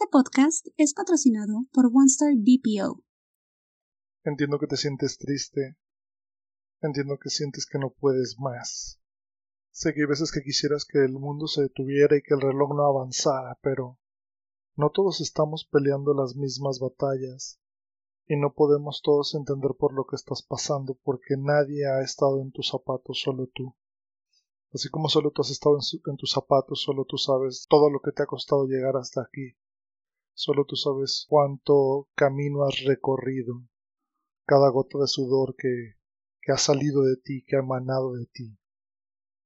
Este podcast es patrocinado por OneStar BPO. Entiendo que te sientes triste. Entiendo que sientes que no puedes más. Sé que hay veces que quisieras que el mundo se detuviera y que el reloj no avanzara, pero no todos estamos peleando las mismas batallas y no podemos todos entender por lo que estás pasando porque nadie ha estado en tus zapatos, solo tú. Así como solo tú has estado en, tus zapatos, solo tú sabes todo lo que te ha costado llegar hasta aquí. Solo tú sabes cuánto camino has recorrido, cada gota de sudor que, que ha salido de ti, que ha emanado de ti,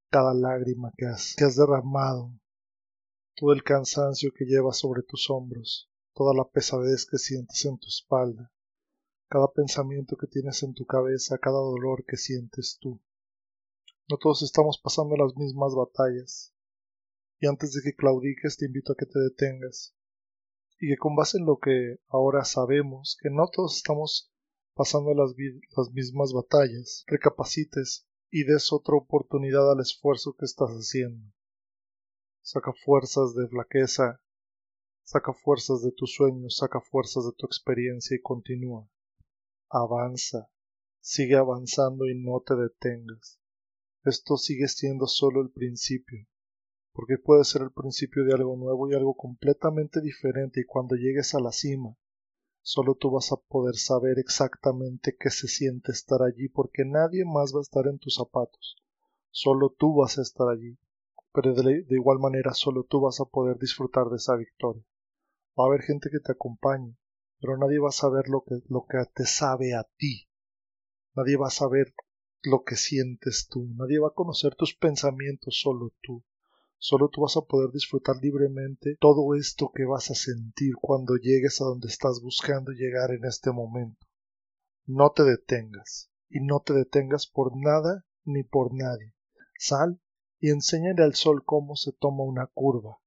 cada lágrima que has, que has derramado, todo el cansancio que llevas sobre tus hombros, toda la pesadez que sientes en tu espalda, cada pensamiento que tienes en tu cabeza, cada dolor que sientes tú. No todos estamos pasando las mismas batallas. Y antes de que claudiques te invito a que te detengas. Y que con base en lo que ahora sabemos, que no todos estamos pasando las, las mismas batallas, recapacites y des otra oportunidad al esfuerzo que estás haciendo. Saca fuerzas de flaqueza, saca fuerzas de tus sueños, saca fuerzas de tu experiencia y continúa. Avanza, sigue avanzando y no te detengas esto sigue siendo solo el principio, porque puede ser el principio de algo nuevo y algo completamente diferente y cuando llegues a la cima, solo tú vas a poder saber exactamente qué se siente estar allí porque nadie más va a estar en tus zapatos, solo tú vas a estar allí, pero de, igual manera solo tú vas a poder disfrutar de esa victoria. Va a haber gente que te acompañe, pero nadie va a saber lo que, lo que te sabe a ti. Nadie va a saber lo que sientes tú. Nadie va a conocer tus pensamientos, solo tú. Solo tú vas a poder disfrutar libremente todo esto que vas a sentir cuando llegues a donde estás buscando llegar en este momento. No te detengas, y no te detengas por nada ni por nadie. Sal y enséñale al sol cómo se toma una curva.